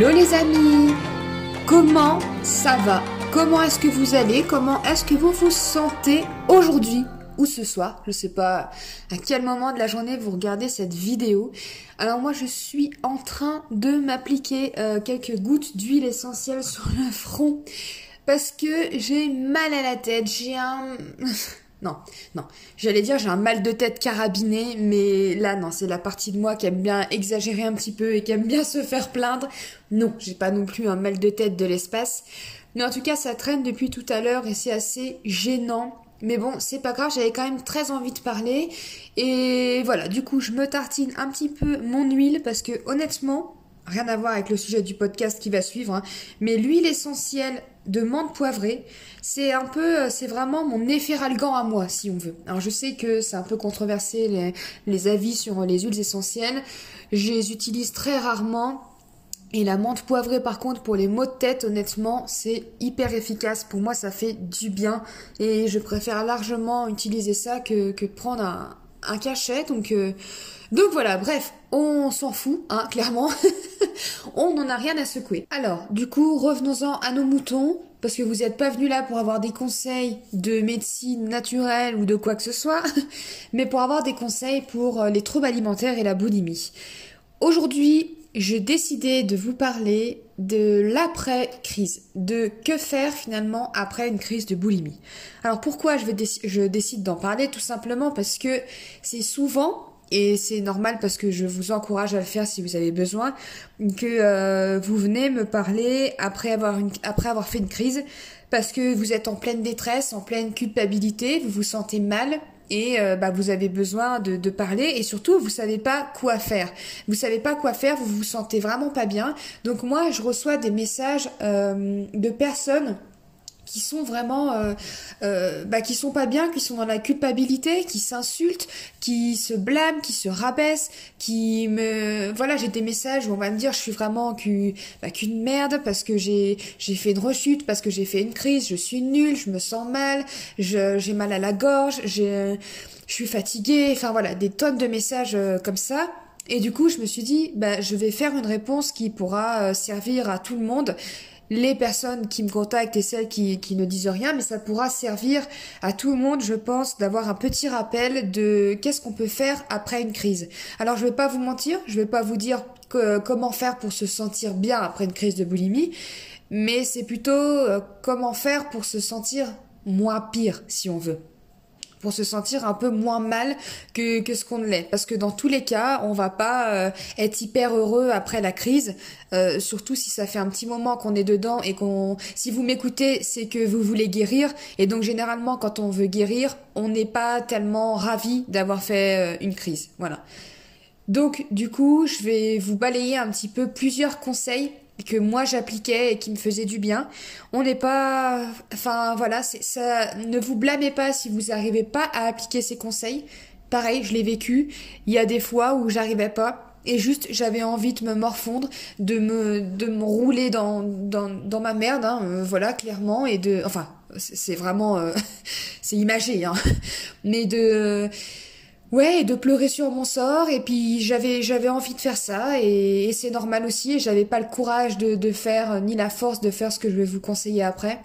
Hello les amis. Comment ça va? Comment est-ce que vous allez? Comment est-ce que vous vous sentez aujourd'hui ou ce soir? Je sais pas à quel moment de la journée vous regardez cette vidéo. Alors moi je suis en train de m'appliquer euh, quelques gouttes d'huile essentielle sur le front parce que j'ai mal à la tête, j'ai un... Non, non. J'allais dire j'ai un mal de tête carabiné, mais là non, c'est la partie de moi qui aime bien exagérer un petit peu et qui aime bien se faire plaindre. Non, j'ai pas non plus un mal de tête de l'espace. Mais en tout cas, ça traîne depuis tout à l'heure et c'est assez gênant. Mais bon, c'est pas grave, j'avais quand même très envie de parler. Et voilà, du coup, je me tartine un petit peu mon huile parce que honnêtement, rien à voir avec le sujet du podcast qui va suivre, hein, mais l'huile essentielle de menthe poivrée, c'est un peu, euh, c'est vraiment mon efferalgan à moi, si on veut. Alors je sais que c'est un peu controversé les, avis sur les huiles essentielles. Je les utilise très rarement. Et la menthe poivrée, par contre, pour les maux de tête, honnêtement, c'est hyper efficace. Pour moi, ça fait du bien. Et je préfère largement utiliser ça que, que prendre un, un cachet. Donc, euh, donc voilà, bref, on s'en fout, hein, clairement. on n'en a rien à secouer. Alors, du coup, revenons-en à nos moutons parce que vous n'êtes pas venu là pour avoir des conseils de médecine naturelle ou de quoi que ce soit, mais pour avoir des conseils pour euh, les troubles alimentaires et la boulimie. Aujourd'hui, j'ai décidé de vous parler de l'après-crise, de que faire finalement après une crise de boulimie. Alors pourquoi je, décide d'en parler? Tout simplement parce que c'est souvent et c'est normal parce que je vous encourage à le faire si vous avez besoin, que euh, vous venez me parler après avoir, une, après avoir fait une crise, parce que vous êtes en pleine détresse, en pleine culpabilité, vous vous sentez mal, et euh, bah, vous avez besoin de, de, parler et surtout vous savez pas quoi faire. Vous savez pas quoi faire, vous vous sentez vraiment pas bien. Donc moi je reçois des messages euh, de personnes qui sont vraiment euh, euh, bah, qui sont pas bien, qui sont dans la culpabilité, qui s'insultent, qui se blâment, qui se rabaissent, qui me voilà, j'ai des messages où on va me dire je suis vraiment bah, qu'une merde parce que j'ai j'ai fait une rechute, parce que j'ai fait une crise, je suis nulle, je me sens mal, j'ai mal à la gorge, je suis fatiguée, enfin voilà, des tonnes de messages euh, comme ça. Et du coup, je me suis dit, bah, je vais faire une réponse qui pourra servir à tout le monde les personnes qui me contactent et celles qui, qui ne disent rien, mais ça pourra servir à tout le monde, je pense, d'avoir un petit rappel de qu'est-ce qu'on peut faire après une crise. Alors je vais pas vous mentir, je vais pas vous dire comment faire pour se sentir bien après une crise de boulimie, mais c'est plutôt euh, comment faire pour se sentir moins pire, si on veut pour se sentir un peu moins mal que, que ce qu'on l'est. Parce que dans tous les cas, on va pas euh, être hyper heureux après la crise, euh, surtout si ça fait un petit moment qu'on est dedans et qu'on... Si vous m'écoutez, c'est que vous voulez guérir. Et donc généralement, quand on veut guérir, on n'est pas tellement ravi d'avoir fait euh, une crise. Voilà. Donc du coup, je vais vous balayer un petit peu plusieurs conseils que moi j'appliquais et qui me faisait du bien. On n'est pas, enfin voilà, ça. Ne vous blâmez pas si vous n'arrivez pas à appliquer ces conseils. Pareil, je l'ai vécu. Il y a des fois où j'arrivais pas. Et juste, j'avais envie de me morfondre, de me, de me rouler dans, dans, dans ma merde, hein, euh, voilà, clairement, et de, enfin, c'est vraiment, euh, c'est imagé, hein, mais de, Ouais, de pleurer sur mon sort et puis j'avais j'avais envie de faire ça et, c'est normal aussi et j'avais pas le courage de, de faire ni la force de faire ce que je vais vous conseiller après.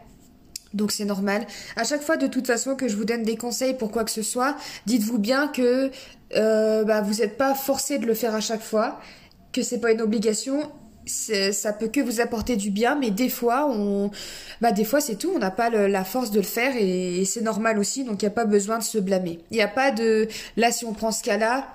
Donc c'est normal. À chaque fois, de toute façon, que je vous donne des conseils pour quoi que ce soit, dites-vous bien que euh, bah, vous n'êtes pas forcé de le faire à chaque fois, que c'est pas une obligation ça peut que vous apporter du bien, mais des fois, on, bah des fois c'est tout, on n'a pas la force de le faire et, c'est normal aussi, donc il n'y a pas besoin de se blâmer. Il n'y a pas de, là si on prend ce cas-là,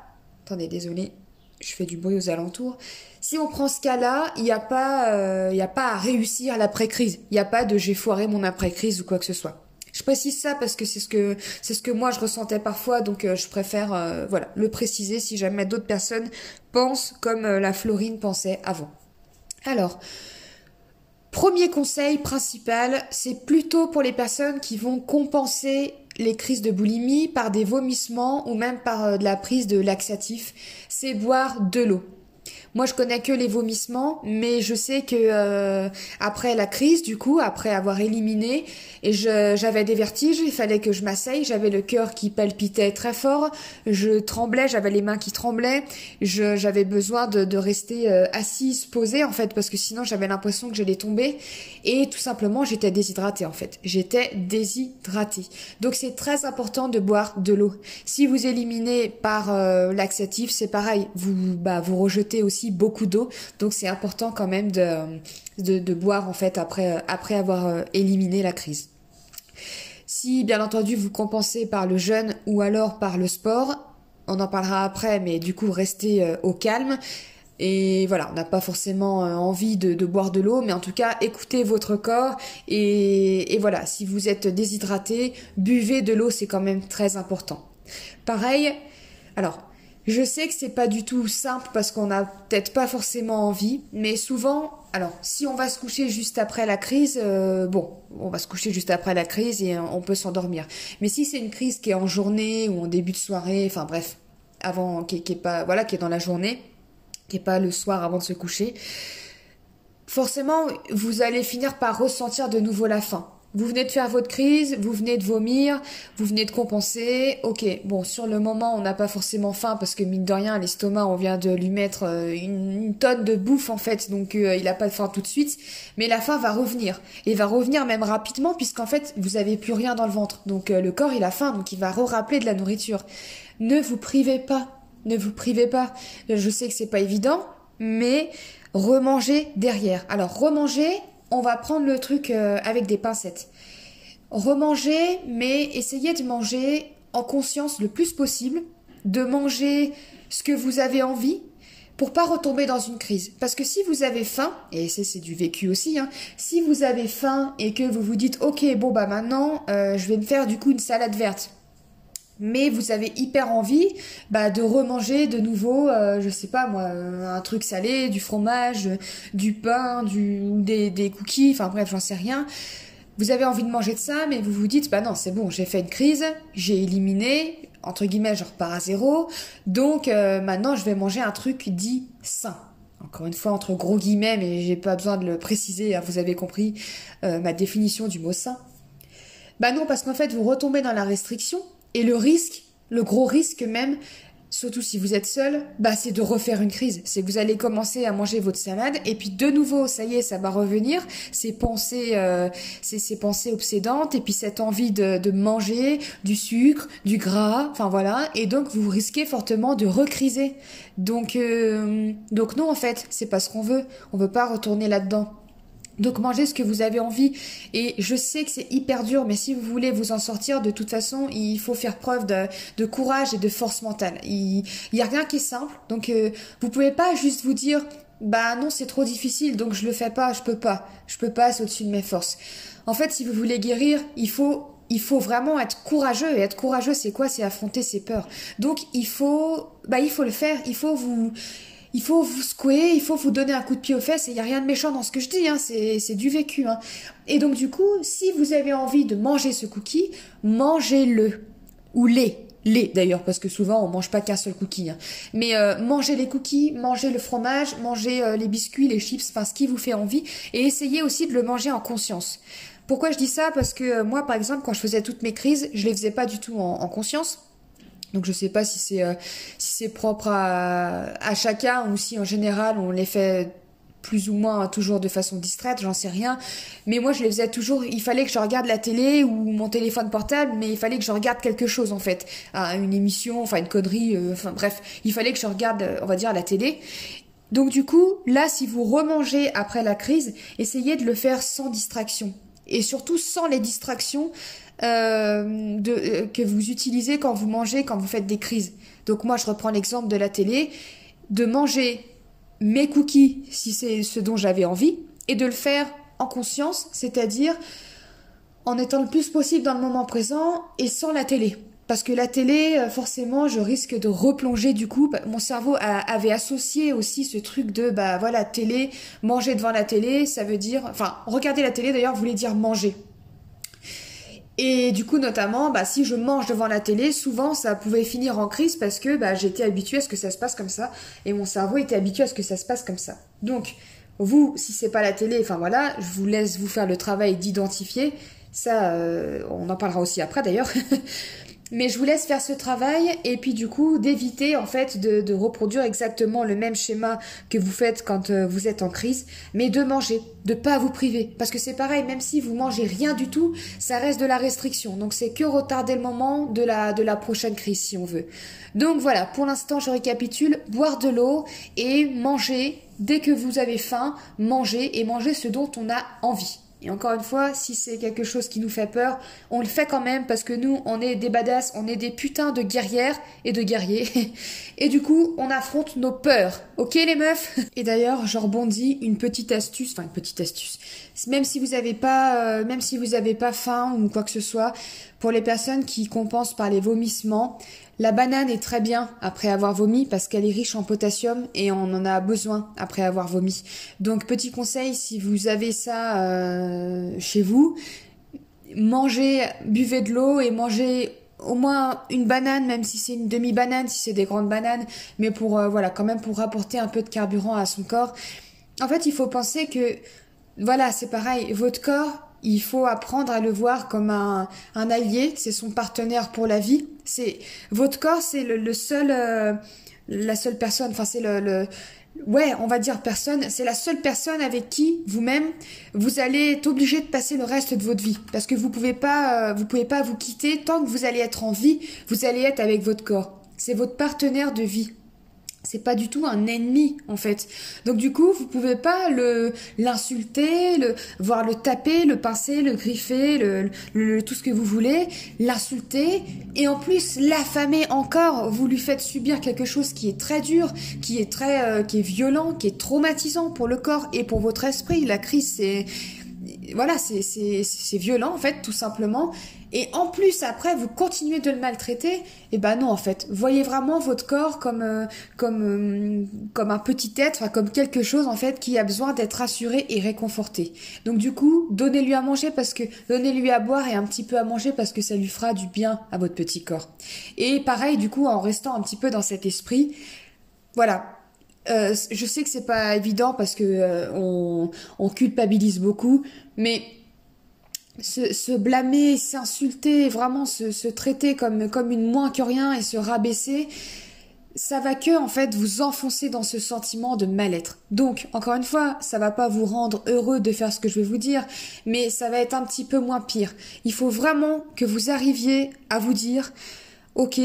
attendez, désolé, je fais du bruit aux alentours. Si on prend ce cas-là, il n'y a pas, euh, il a pas à réussir l'après-crise. Il n'y a pas de j'ai foiré mon après-crise ou quoi que ce soit. Je précise ça parce que c'est ce que c'est ce que moi je ressentais parfois, donc euh, je préfère euh, voilà le préciser si jamais d'autres personnes pensent comme la Florine pensait avant. Alors, premier conseil principal, c'est plutôt pour les personnes qui vont compenser les crises de boulimie par des vomissements ou même par euh, de la prise de laxatifs, c'est boire de l'eau. Moi, je connais que les vomissements, mais je sais que euh, après la crise, du coup, après avoir éliminé, et j'avais des vertiges, il fallait que je m'asseye, j'avais le cœur qui palpitait très fort, je tremblais, j'avais les mains qui tremblaient, j'avais besoin de, de rester euh, assise, posée en fait, parce que sinon j'avais l'impression que j'allais tomber, et tout simplement j'étais déshydratée en fait, j'étais déshydratée. Donc c'est très important de boire de l'eau. Si vous éliminez par euh, laxatif, c'est pareil, vous bah vous rejetez aussi beaucoup d'eau, donc c'est important quand même de, de, boire en fait après, après avoir euh, éliminé la crise. Si bien entendu vous compensez par le jeûne ou alors par le sport, on en parlera après, mais du coup restez euh, au calme. Et voilà, on n'a pas forcément euh, envie de, boire de l'eau, mais en tout cas, écoutez votre corps. Et, et voilà, si vous êtes déshydraté, buvez de l'eau, c'est quand même très important. Pareil, alors, je sais que c'est pas du tout simple parce qu'on n'a peut-être pas forcément envie, mais souvent, alors si on va se coucher juste après la crise, euh, bon, on va se coucher juste après la crise et on peut s'endormir. Mais si c'est une crise qui est en journée ou en début de soirée, enfin bref, avant, qui, qui est pas, voilà, qui est dans la journée, qui est pas le soir avant de se coucher, forcément, vous allez finir par ressentir de nouveau la faim. Vous venez de faire votre crise, vous venez de vomir, vous venez de compenser. Ok, bon, sur le moment, on n'a pas forcément faim parce que mine de rien, l'estomac, on vient de lui mettre euh, une, tonne de bouffe en fait, donc euh, il n'a pas de faim tout de suite. Mais la faim va revenir et va revenir même rapidement puisqu'en fait, vous avez plus rien dans le ventre. Donc euh, le corps, il a faim, donc il va re-rappeler de la nourriture. Ne vous privez pas, ne vous privez pas. Je sais que c'est pas évident, mais remanger derrière. Alors remanger, on va prendre le truc euh, avec des pincettes. Remanger, mais essayez de manger en conscience le plus possible, de manger ce que vous avez envie pour pas retomber dans une crise. Parce que si vous avez faim, et c'est du vécu aussi, hein, si vous avez faim et que vous vous dites ok bon bah maintenant euh, je vais me faire du coup une salade verte, mais vous avez hyper envie bah, de remanger de nouveau, euh, je sais pas moi, euh, un truc salé, du fromage, du pain, du, des, des cookies, enfin bref, j'en sais rien. Vous avez envie de manger de ça, mais vous vous dites, bah non, c'est bon, j'ai fait une crise, j'ai éliminé, entre guillemets, je repars à zéro, donc euh, maintenant je vais manger un truc dit sain. Encore une fois, entre gros guillemets, mais j'ai pas besoin de le préciser, hein, vous avez compris ma définition du mot sain. Bah non, parce qu'en fait, vous retombez dans la restriction, et le risque, le gros risque même, surtout si vous êtes seul, bah c'est de refaire une crise. C'est que vous allez commencer à manger votre salade et puis de nouveau, ça y est, ça va revenir. Ces pensées, euh, ces, pensées obsédantes et puis cette envie de, manger du sucre, du gras, enfin voilà. Et donc vous risquez fortement de recriser. Donc euh, donc non en fait, c'est pas ce qu'on veut. On veut pas retourner là-dedans. Donc mangez ce que vous avez envie. Et je sais que c'est hyper dur, mais si vous voulez vous en sortir, de toute façon, il faut faire preuve de, courage et de force mentale. Il n'y a rien qui est simple. Donc euh, vous pouvez pas juste vous dire bah non c'est trop difficile donc je le fais pas, je peux pas. Je peux pas, c'est au-dessus de mes forces. En fait si vous voulez guérir, il faut il faut vraiment être courageux et être courageux c'est quoi? C'est affronter ses peurs donc il faut bah il faut le faire il faut vous il faut vous secouer, il faut vous donner un coup de pied aux fesses, et il n'y a rien de méchant dans ce que je dis, hein, c'est du vécu. Hein. Et donc du coup, si vous avez envie de manger ce cookie, mangez-le. Ou les. Les d'ailleurs, parce que souvent on mange pas qu'un seul cookie. Hein. Mais euh, mangez les cookies, mangez le fromage, mangez euh, les biscuits, les chips, enfin ce qui vous fait envie, et essayez aussi de le manger en conscience. Pourquoi je dis ça? Parce que euh, moi, par exemple, quand je faisais toutes mes crises, je les faisais pas du tout en conscience donc je sais pas si c'est euh, propre à, chacun ou si en général on les fait plus ou moins toujours de façon distraite, j'en sais rien. Mais moi, je les faisais toujours. Il fallait que je regarde la télé ou mon téléphone portable, mais il fallait que je regarde quelque chose en fait, une émission, enfin une connerie, euh, enfin bref, il fallait que je regarde, on va dire, la télé. Donc du coup, là, si vous remangez après la crise, essayez de le faire sans distraction et surtout sans les distractions euh, de, euh, que vous utilisez quand vous mangez, quand vous faites des crises. Donc moi, je reprends l'exemple de la télé, de manger mes cookies si c'est ce dont j'avais envie, et de le faire en conscience, c'est-à-dire en étant le plus possible dans le moment présent et sans la télé. Parce que la télé, euh, forcément, je risque de replonger du coup. Bah, mon cerveau avait associé aussi ce truc de, bah voilà, télé, manger devant la télé, ça veut dire, enfin, regarder la télé d'ailleurs voulait dire manger. Et du coup, notamment, bah, si je mange devant la télé, souvent ça pouvait finir en crise parce que bah, j'étais habituée à ce que ça se passe comme ça et mon cerveau était habitué à ce que ça se passe comme ça. Donc, vous, si c'est pas la télé, enfin voilà, je vous laisse vous faire le travail d'identifier. Ça, euh, on en parlera aussi après d'ailleurs. Mais je vous laisse faire ce travail et puis du coup d'éviter en fait de, reproduire exactement le même schéma que vous faites quand euh, vous êtes en crise, mais de manger, de pas vous priver. Parce que c'est pareil, même si vous mangez rien du tout, ça reste de la restriction. Donc c'est que retarder le moment de la, de la prochaine crise si on veut. Donc voilà, pour l'instant je récapitule, boire de l'eau et manger dès que vous avez faim, manger et manger ce dont on a envie. Et encore une fois, si c'est quelque chose qui nous fait peur, on le fait quand même parce que nous, on est des badass, on est des putains de guerrières et de guerriers. Et du coup, on affronte nos peurs. Ok les meufs? Et d'ailleurs, je rebondis une petite astuce, enfin une petite astuce. Même si vous avez pas, euh, même si vous avez pas faim ou quoi que ce soit, pour les personnes qui compensent par les vomissements, la banane est très bien après avoir vomi parce qu'elle est riche en potassium et on en a besoin après avoir vomi. Donc petit conseil, si vous avez ça euh, chez vous, mangez, buvez de l'eau et mangez au moins une banane, même si c'est une demi-banane, si c'est des grandes bananes, mais pour euh, voilà quand même pour apporter un peu de carburant à son corps. En fait, il faut penser que voilà, c'est pareil, votre corps il faut apprendre à le voir comme un, un allié, c'est son partenaire pour la vie. C'est votre corps, c'est le, seul, euh, la seule personne. Enfin, c'est le, le, ouais, on va dire personne. C'est la seule personne avec qui vous-même vous allez être obligé de passer le reste de votre vie, parce que vous pouvez pas, euh, vous pouvez pas vous quitter tant que vous allez être en vie. Vous allez être avec votre corps. C'est votre partenaire de vie c'est pas du tout un ennemi en fait. Donc du coup, vous pouvez pas le l'insulter, le voir le taper, le pincer, le griffer, le, tout ce que vous voulez, l'insulter et en plus l'affamer encore. Vous lui faites subir quelque chose qui est très dur, qui est très euh, qui est violent, qui est traumatisant pour le corps et pour votre esprit. La crise c'est voilà, c'est c'est violent en fait tout simplement et en plus après vous continuez de le maltraiter, et eh ben non en fait, voyez vraiment votre corps comme euh, comme euh, comme un petit être, comme quelque chose en fait qui a besoin d'être rassuré et réconforté. Donc du coup, donnez-lui à manger parce que donnez-lui à boire et un petit peu à manger parce que ça lui fera du bien à votre petit corps. Et pareil du coup en restant un petit peu dans cet esprit, voilà, euh, je sais que c'est pas évident parce que on, on, culpabilise beaucoup, mais se, blâmer, s'insulter, vraiment se, traiter comme, comme une moins que rien et se rabaisser, ça va que en fait vous enfoncer dans ce sentiment de mal-être. Donc encore une fois, ça va pas vous rendre heureux de faire ce que je vais vous dire, mais ça va être un petit peu moins pire. Il faut vraiment que vous arriviez à vous dire OK,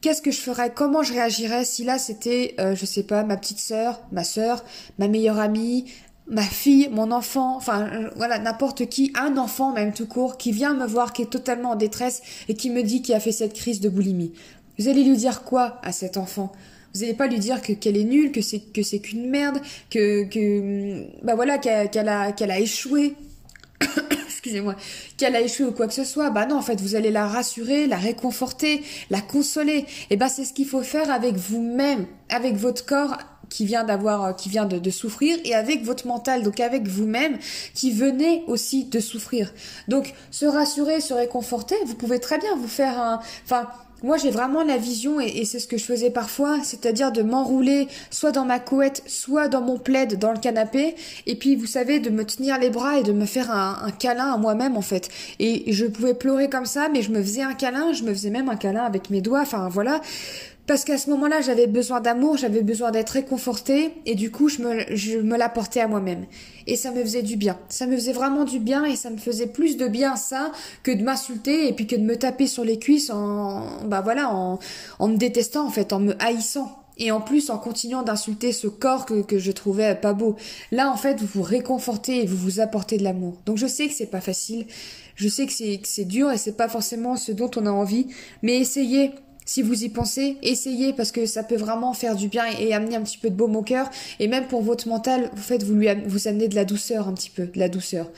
qu'est-ce que je ferais? Comment je réagirais si là c'était euh, je sais pas ma petite sœur, ma sœur, ma meilleure amie, ma fille, mon enfant, enfin euh, voilà, n'importe qui, un enfant même tout court, qui vient me voir, qui est totalement en détresse et qui me dit qu'il a fait cette crise de boulimie. Vous allez lui dire quoi à cet enfant? Vous n'allez pas lui dire que qu'elle est nulle, que c'est que c'est qu'une merde, que que bah voilà qu'elle a qu'elle a échoué. Excusez-moi, qu'elle a échoué ou quoi que ce soit. Bah non, en fait, vous allez la rassurer, la réconforter, la consoler. Et bah c'est ce qu'il faut faire avec vous-même, avec votre corps qui vient d'avoir, euh, qui vient de, souffrir, et avec votre mental, donc avec vous-même, qui venez aussi de souffrir. Donc, se rassurer, se réconforter, vous pouvez très bien vous faire un, enfin, moi j'ai vraiment la vision et, c'est ce que je faisais parfois, c'est-à-dire de m'enrouler soit dans ma couette, soit dans mon plaid dans le canapé, et puis vous savez de me tenir les bras et de me faire un, un câlin à moi-même en fait. Et je pouvais pleurer comme ça, mais je me faisais un câlin, je me faisais même un câlin avec mes doigts, enfin voilà. Parce qu'à ce moment-là, j'avais besoin d'amour, j'avais besoin d'être réconfortée, et du coup, je me, je me l'apportais à moi-même. Et ça me faisait du bien. Ça me faisait vraiment du bien, et ça me faisait plus de bien ça que de m'insulter, et puis que de me taper sur les cuisses en, bah voilà, en, en me détestant, en fait, en me haïssant. Et en plus, en continuant d'insulter ce corps que, que je trouvais pas beau. Là, en fait, vous vous réconfortez et vous vous apportez de l'amour. Donc je sais que c'est pas facile. Je sais que c'est, que c'est dur et c'est pas forcément ce dont on a envie. Mais essayez si vous y pensez, essayez parce que ça peut vraiment faire du bien et, amener un petit peu de baume au cœur. Et même pour votre mental, vous faites vous lui vous amenez de la douceur un petit peu, de la douceur.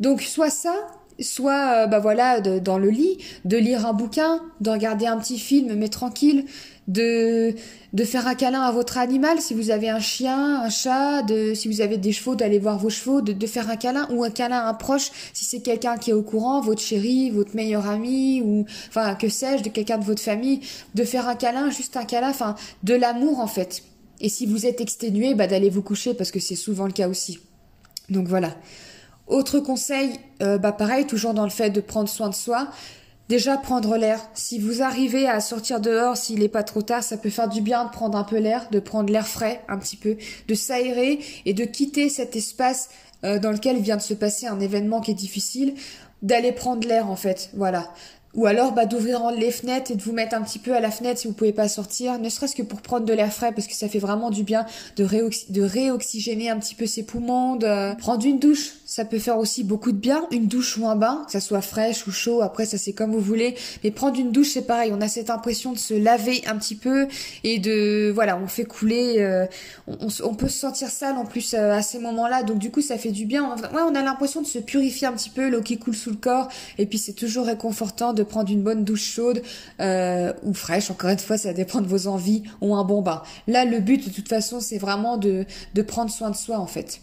Donc soit ça, soit euh, bah voilà dans le lit, de lire un bouquin, de regarder un petit film mais tranquille, de, de faire un câlin à votre animal, si vous avez un chien, un chat, de, si vous avez des chevaux, d'aller voir vos chevaux, de, de faire un câlin ou un câlin à un proche, si c'est quelqu'un qui est au courant, votre chéri, votre meilleur ami, ou, enfin, que sais-je, de quelqu'un de votre famille, de faire un câlin, juste un câlin, enfin, de l'amour, en fait. Et si vous êtes exténué, bah, d'aller vous coucher parce que c'est souvent le cas aussi. Donc voilà. Autre conseil, euh, bah pareil, toujours dans le fait de prendre soin de soi. Déjà prendre l'air. Si vous arrivez à sortir dehors, s'il n'est pas trop tard, ça peut faire du bien de prendre un peu l'air, de prendre l'air frais un petit peu, de s'aérer et de quitter cet espace euh, dans lequel vient de se passer un événement qui est difficile, d'aller prendre l'air en fait. Voilà. Ou alors bah, d'ouvrir les fenêtres et de vous mettre un petit peu à la fenêtre si vous pouvez pas sortir, ne serait-ce que pour prendre de l'air frais parce que ça fait vraiment du bien de, de réoxygéner un petit peu ses poumons, de prendre une douche, ça peut faire aussi beaucoup de bien, une douche ou un bain, que ça soit fraîche ou chaud, après ça c'est comme vous voulez, mais prendre une douche c'est pareil, on a cette impression de se laver un petit peu et de voilà, on fait couler, euh, on, peut se sentir sale en plus euh, à ces moments-là, donc du coup ça fait du bien, ouais, on a l'impression de se purifier un petit peu, l'eau qui coule sous le corps et puis c'est toujours réconfortant de prendre une bonne douche chaude euh, ou fraîche. Encore une fois, ça dépend de vos envies ou un bon bain. Là, le but de toute façon, c'est vraiment de, de prendre soin de soi en fait.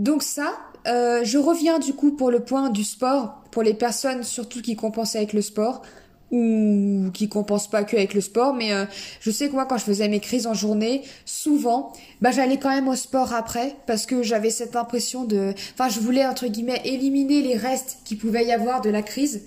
Donc ça, euh, je reviens du coup pour le point du sport, pour les personnes surtout qui compensent avec le sport ou qui compensent pas que avec le sport, mais euh, je sais que moi quand je faisais mes crises en journée, souvent, bah j'allais quand même au sport après parce que j'avais cette impression de, enfin je voulais entre guillemets éliminer les restes qui pouvaient y avoir de la crise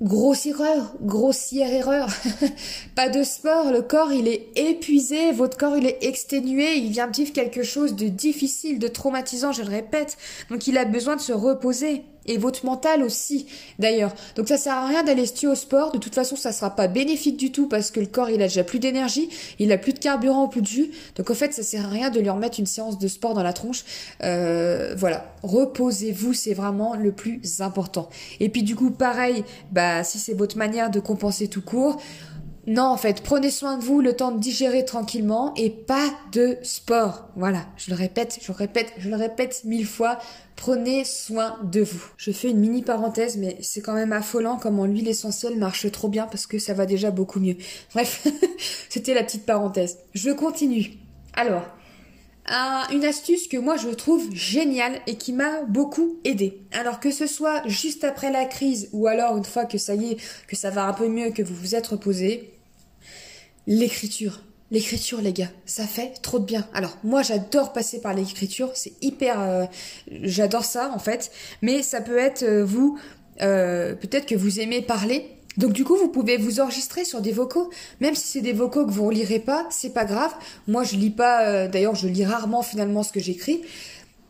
Grosse erreur, grossière erreur. pas de sport, le corps il est épuisé, votre corps il est exténué, il vient de vivre quelque chose de difficile, de traumatisant, je le répète. Donc il a besoin de se reposer et votre mental aussi d'ailleurs. Donc ça sert à rien d'aller se au sport, de toute façon ça sera pas bénéfique du tout parce que le corps il a déjà plus d'énergie, il a plus de carburant, plus de jus. Donc en fait ça sert à rien de lui remettre une séance de sport dans la tronche. Euh, voilà, reposez-vous, c'est vraiment le plus important. Et puis du coup pareil, bah si c'est votre manière de compenser tout court, non, en fait, prenez soin de vous, le temps de digérer tranquillement et pas de sport. Voilà, je le répète, je le répète, je le répète mille fois. Prenez soin de vous. Je fais une mini parenthèse, mais c'est quand même affolant comment l'huile essentielle marche trop bien parce que ça va déjà beaucoup mieux. Bref, c'était la petite parenthèse. Je continue. Alors, une astuce que moi je trouve géniale et qui m'a beaucoup aidé. Alors que ce soit juste après la crise ou alors une fois que ça y est, que ça va un peu mieux, que vous vous êtes reposé, l'écriture. L'écriture, les gars, ça fait trop de bien. Alors, moi, j'adore passer par l'écriture, c'est hyper... Euh, j'adore ça, en fait. Mais ça peut être, euh, vous, euh, peut-être que vous aimez parler, donc du coup, vous pouvez vous enregistrer sur des vocaux, même si c'est des vocaux que vous ne lirez pas, c'est pas grave. Moi, je lis pas. Euh, d'ailleurs, je lis rarement finalement ce que j'écris.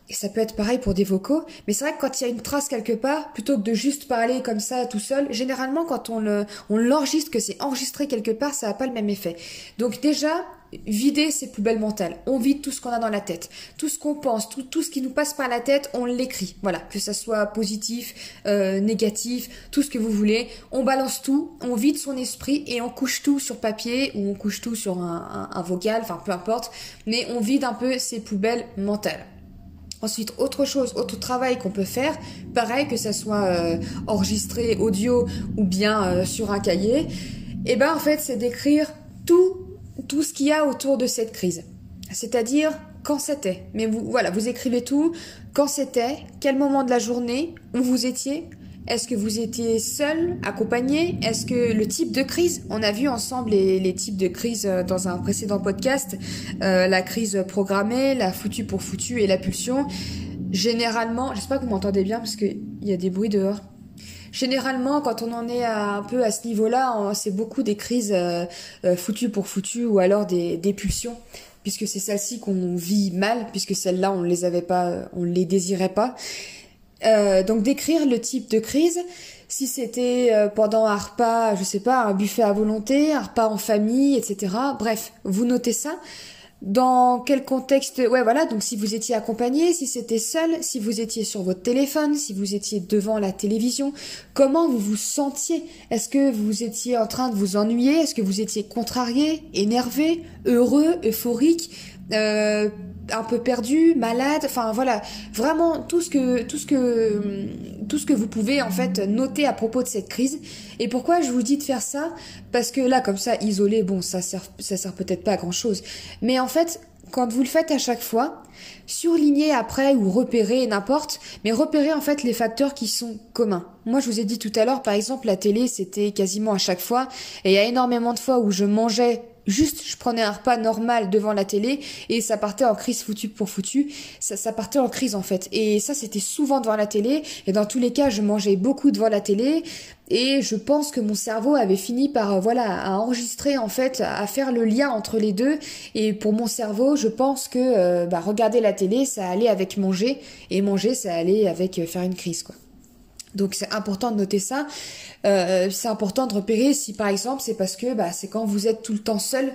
Et ça peut être pareil pour des vocaux, mais c'est vrai que quand il y a une trace quelque part, plutôt que de juste parler comme ça tout seul, généralement quand on l'enregistre, que c'est enregistré quelque part, ça n'a pas le même effet. Donc déjà, vider ses poubelles mentales. On vide tout ce qu'on a dans la tête. Tout ce qu'on pense, tout, tout ce qui nous passe par la tête, on l'écrit. Voilà, que ça soit positif, euh, négatif, tout ce que vous voulez. On balance tout, on vide son esprit et on couche tout sur papier ou on couche tout sur un, un, vocal, enfin peu importe. Mais on vide un peu ses poubelles mentales. Ensuite, autre chose, autre travail qu'on peut faire, pareil que ça soit euh, enregistré audio ou bien euh, sur un cahier, et eh ben en fait c'est d'écrire tout tout ce qu'il y a autour de cette crise. C'est-à-dire quand c'était? Mais vous, voilà, vous écrivez tout. Quand c'était, quel moment de la journée, où vous étiez, est-ce que vous étiez seul, accompagné? Est-ce que le type de crise? On a vu ensemble les, types de crise euh, dans un précédent podcast. Euh, la crise programmée, la foutue pour foutue et la pulsion. Généralement, j'espère que vous m'entendez bien parce qu'il y a des bruits dehors. Généralement, quand on en est un peu à ce niveau-là, c'est beaucoup des crises euh, euh, foutues pour foutues ou alors des, des pulsions, puisque c'est celles-ci qu'on vit mal, puisque celles-là on ne les avait pas, on les désirait pas. Euh, donc décrire le type de crise, si c'était pendant un repas, je sais pas, un buffet à volonté, un repas en famille, etc. Bref, vous notez ça dans quel contexte ouais voilà donc si vous étiez accompagné si c'était seul si vous étiez sur votre téléphone si vous étiez devant la télévision comment vous vous sentiez? Est-ce que vous étiez en train de vous ennuyer? Est-ce que vous étiez contrarié énervé heureux euphorique euh, un peu perdu, malade, enfin voilà, vraiment tout ce que tout ce que tout ce que vous pouvez en fait noter à propos de cette crise. Et pourquoi je vous dis de faire ça? Parce que là comme ça isolé, bon, ça sert ça sert peut-être pas à grand-chose, mais en fait, quand vous le faites à chaque fois, surlignez après ou repérez n'importe, mais repérez en fait les facteurs qui sont communs. Moi, je vous ai dit tout à l'heure, par exemple, la télé, c'était quasiment à chaque fois, et il y a énormément de fois où je mangeais Juste, je prenais un repas normal devant la télé et ça partait en crise foutu pour foutu. Ça, ça partait en crise en fait. Et ça, c'était souvent devant la télé. Et dans tous les cas, je mangeais beaucoup devant la télé. Et je pense que mon cerveau avait fini par, euh, voilà, à enregistrer en fait, à faire le lien entre les deux. Et pour mon cerveau, je pense que euh, bah, regarder la télé, ça allait avec manger. Et manger, ça allait avec euh, faire une crise, quoi. Donc c'est important de noter ça. Euh, c'est important de repérer si par exemple c'est parce que bah, c'est quand vous êtes tout le temps seul,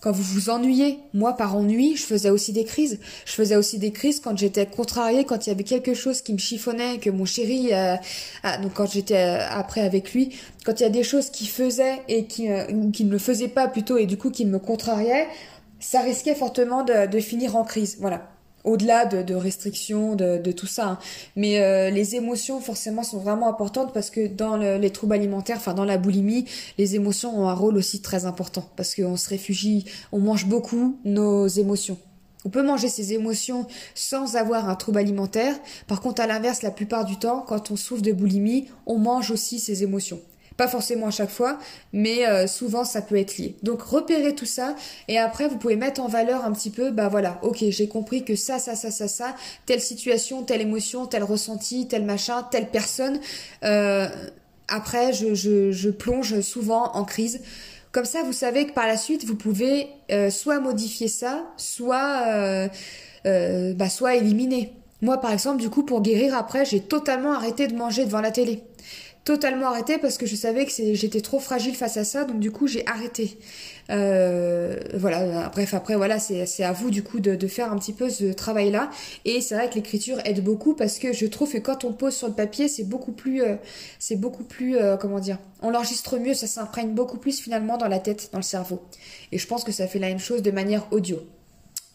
quand vous vous ennuyez. Moi par ennui, je faisais aussi des crises. Je faisais aussi des crises quand j'étais contrariée, quand il y avait quelque chose qui me chiffonnait, que mon chéri, euh, ah, donc quand j'étais euh, après avec lui, quand il y a des choses qui faisaient et qui, qui ne le faisaient pas plutôt et du coup qui me contrariaient, ça risquait fortement de, de finir en crise. Voilà au-delà de, restrictions, de, tout ça. Hein. Mais euh, les émotions, forcément, sont vraiment importantes parce que dans les troubles alimentaires, enfin dans la boulimie, les émotions ont un rôle aussi très important parce qu'on se réfugie, on mange beaucoup nos émotions. On peut manger ses émotions sans avoir un trouble alimentaire. Par contre, à l'inverse, la plupart du temps, quand on souffre de boulimie, on mange aussi ses émotions. Pas forcément à chaque fois, mais euh, souvent ça peut être lié. Donc repérez tout ça et après vous pouvez mettre en valeur un petit peu, bah voilà, ok, j'ai compris que ça, ça, ça, ça, ça, telle situation, telle émotion, tel ressenti, tel machin, telle personne. Euh, après, je, je, je, plonge souvent en crise. Comme ça, vous savez que par la suite, vous pouvez euh, soit modifier ça, soit, bah, soit éliminer. Moi, par exemple, du coup, pour guérir après, j'ai totalement arrêté de manger devant la télé totalement arrêté parce que je savais que j'étais trop fragile face à ça, donc du coup j'ai arrêté. Euh, voilà, bref, après voilà, c'est à vous du coup de, faire un petit peu ce travail-là. Et c'est vrai que l'écriture aide beaucoup parce que je trouve que quand on pose sur le papier, c'est beaucoup plus, euh, c'est beaucoup plus, euh, comment dire, on l'enregistre mieux, ça s'imprègne beaucoup plus finalement dans la tête, dans le cerveau. Et je pense que ça fait la même chose de manière audio.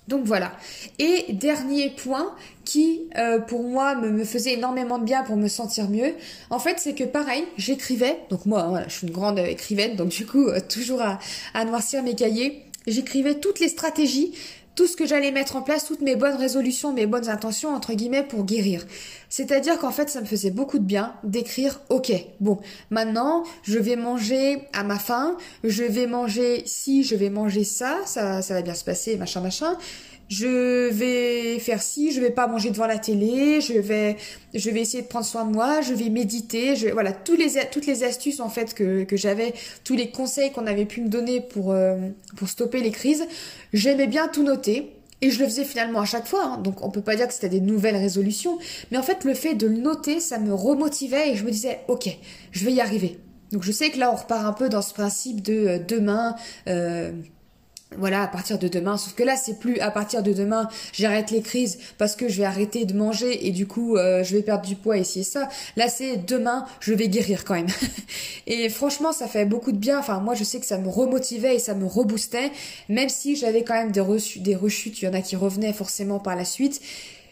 Donc voilà. Et dernier point qui, euh, pour moi, me, faisait énormément de bien pour me sentir mieux, en fait, c'est que pareil, j'écrivais. Donc moi, je suis une grande écrivaine, donc du coup, euh, toujours à noircir mes cahiers. J'écrivais toutes les stratégies tout ce que j'allais mettre en place, toutes mes bonnes résolutions, mes bonnes intentions, entre guillemets, pour guérir. C'est-à-dire qu'en fait, ça me faisait beaucoup de bien d'écrire, ok, bon, maintenant, je vais manger à ma faim, je vais manger si, je vais manger ça, ça, ça va bien se passer, machin, machin je vais faire ci, je vais pas manger devant la télé, je vais, je vais essayer de prendre soin de moi, je vais méditer, je, voilà, les, toutes les astuces en fait que, que j'avais, tous les conseils qu'on avait pu me donner pour, euh, pour stopper les crises, j'aimais bien tout noter. Et je le faisais finalement à chaque fois, hein. donc on peut pas dire que c'était des nouvelles résolutions, mais en fait le fait de le noter, ça me remotivait et je me disais, ok, je vais y arriver. Donc je sais que là on repart un peu dans ce principe de euh, demain, euh, voilà, à partir de demain. Sauf que là, c'est plus à partir de demain, j'arrête les crises parce que je vais arrêter de manger et du coup, euh, je vais perdre du poids et ça. Là, c'est demain, je vais guérir quand même. et franchement, ça fait beaucoup de bien. Enfin, moi, je sais que ça me remotivait et ça me reboostait, même si j'avais quand même des, des rechutes. Il y en a qui revenaient forcément par la suite.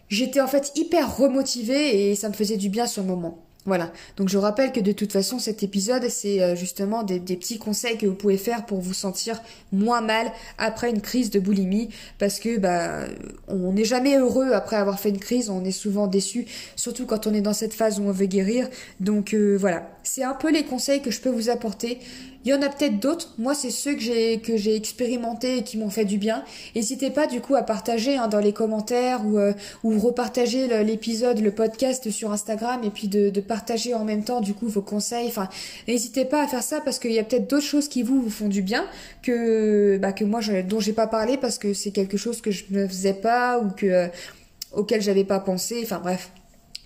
J'étais en fait hyper remotivée et ça me faisait du bien sur le moment. Voilà. Donc je rappelle que de toute façon cet épisode c'est euh, justement des, petits conseils que vous pouvez faire pour vous sentir moins mal après une crise de boulimie parce que bah on n'est jamais heureux après avoir fait une crise, on est souvent déçu, surtout quand on est dans cette phase où on veut guérir. Donc euh, voilà, c'est un peu les conseils que je peux vous apporter. Il y en a peut-être d'autres. Moi, c'est ceux que j'ai que j'ai expérimenté et qui m'ont fait du bien. N'hésitez pas du coup à partager hein, dans les commentaires ou euh, repartager l'épisode, le podcast sur Instagram et puis de, partager en même temps du coup vos conseils. N'hésitez pas à faire ça parce qu'il y a peut-être d'autres choses qui vous vous font du bien que bah que moi je, dont j'ai pas parlé parce que c'est quelque chose que je ne faisais pas ou que euh, auquel j'avais pas pensé. Enfin bref.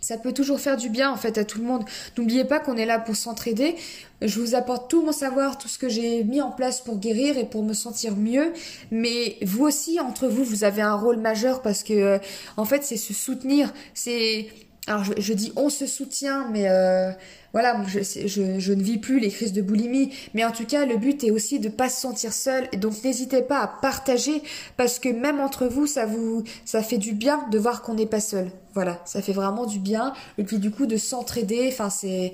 Ça peut toujours faire du bien en fait à tout le monde. N'oubliez pas qu'on est là pour s'entraider. Je vous apporte tout mon savoir, tout ce que j'ai mis en place pour guérir et pour me sentir mieux. Mais vous aussi, entre vous, vous avez un rôle majeur parce que euh, en fait, c'est se soutenir. C'est alors je, dis on se soutient, mais euh, voilà, je, je, ne vis plus les crises de boulimie, mais en tout cas le but est aussi de pas se sentir seul, et donc n'hésitez pas à partager parce que même entre vous, ça vous, ça fait du bien de voir qu'on n'est pas seul. Voilà, ça fait vraiment du bien, et puis du coup de s'entraider, enfin c'est,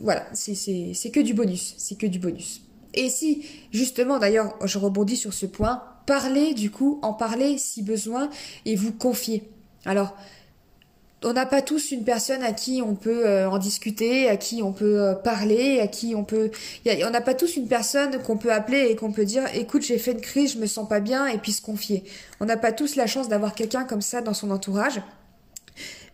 voilà, c'est c'est que du bonus, c'est que du bonus. Et si justement d'ailleurs, je rebondis sur ce point, parlez du coup, en parler si besoin et vous confier. Alors on n'a pas tous une personne à qui on peut euh, en discuter, à qui on peut euh, parler, à qui on peut. on n'a pas tous une personne qu'on peut appeler et qu'on peut dire écoute, j'ai fait une crise, je me sens pas bien, et puis se confier. On n'a pas tous la chance d'avoir quelqu'un comme ça dans son entourage.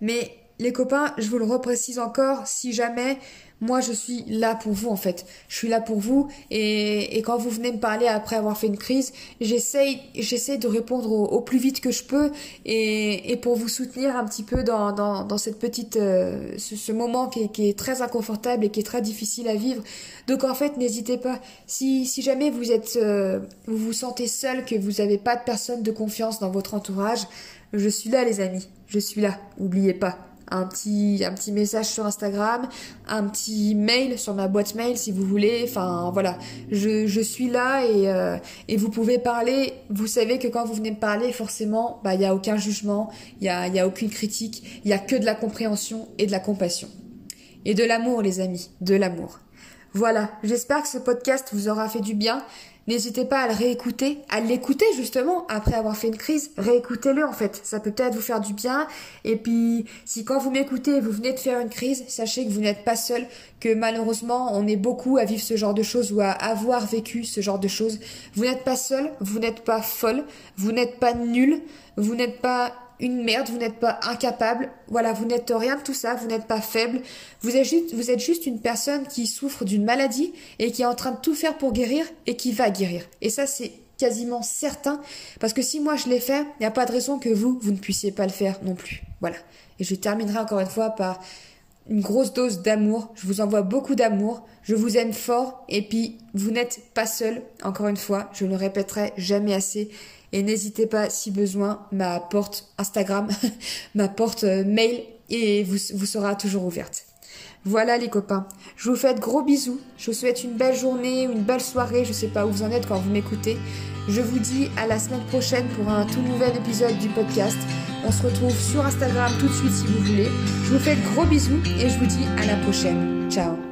Mais les copains, je vous le reprécise encore, si jamais moi je suis là pour vous en fait. Je suis là pour vous et, et quand vous venez me parler après avoir fait une crise, j'essaye j'essaie de répondre au, plus vite que je peux et, et pour vous soutenir un petit peu dans, dans, dans cette petite euh, ce, moment qui est, qui est, très inconfortable et qui est très difficile à vivre. Donc en fait n'hésitez pas. Si, si jamais vous êtes euh, vous vous sentez seul, que vous n'avez pas de personne de confiance dans votre entourage, je suis là les amis. Je suis là. Oubliez pas un petit, un petit message sur Instagram, un petit mail sur ma boîte mail si vous voulez. Enfin voilà, je, je suis là et, euh, et vous pouvez parler. Vous savez que quand vous venez me parler, forcément, bah il y a aucun jugement, il y a, y a aucune critique, il y a que de la compréhension et de la compassion et de l'amour, les amis, de l'amour. Voilà, j'espère que ce podcast vous aura fait du bien. N'hésitez pas à le réécouter, à l'écouter justement après avoir fait une crise. Réécoutez-le en fait, ça peut peut-être vous faire du bien. Et puis, si quand vous m'écoutez, vous venez de faire une crise, sachez que vous n'êtes pas seul, que malheureusement, on est beaucoup à vivre ce genre de choses ou à avoir vécu ce genre de choses. Vous n'êtes pas seul, vous n'êtes pas folle, vous n'êtes pas nul, vous n'êtes pas une merde, vous n'êtes pas incapable, voilà, vous n'êtes rien de tout ça, vous n'êtes pas faible, vous êtes juste, une personne qui souffre d'une maladie et qui est en train de tout faire pour guérir et qui va guérir. Et ça, c'est quasiment certain, parce que si moi je l'ai fait, il n'y a pas de raison que vous, vous ne puissiez pas le faire non plus. Voilà. Et je terminerai encore une fois par une grosse dose d'amour. Je vous envoie beaucoup d'amour. Je vous aime fort. Et puis, vous n'êtes pas seul. Encore une fois, je ne le répéterai jamais assez. Et n'hésitez pas, si besoin, ma porte Instagram, ma porte euh, mail, et vous, vous sera toujours ouverte. Voilà les copains, je vous fais de gros bisous, je vous souhaite une belle journée, une belle soirée, je sais pas où vous en êtes quand vous m'écoutez. Je vous dis à la semaine prochaine pour un tout nouvel épisode du podcast. On se retrouve sur Instagram tout de suite si vous voulez. Je vous fais de gros bisous et je vous dis à la prochaine. Ciao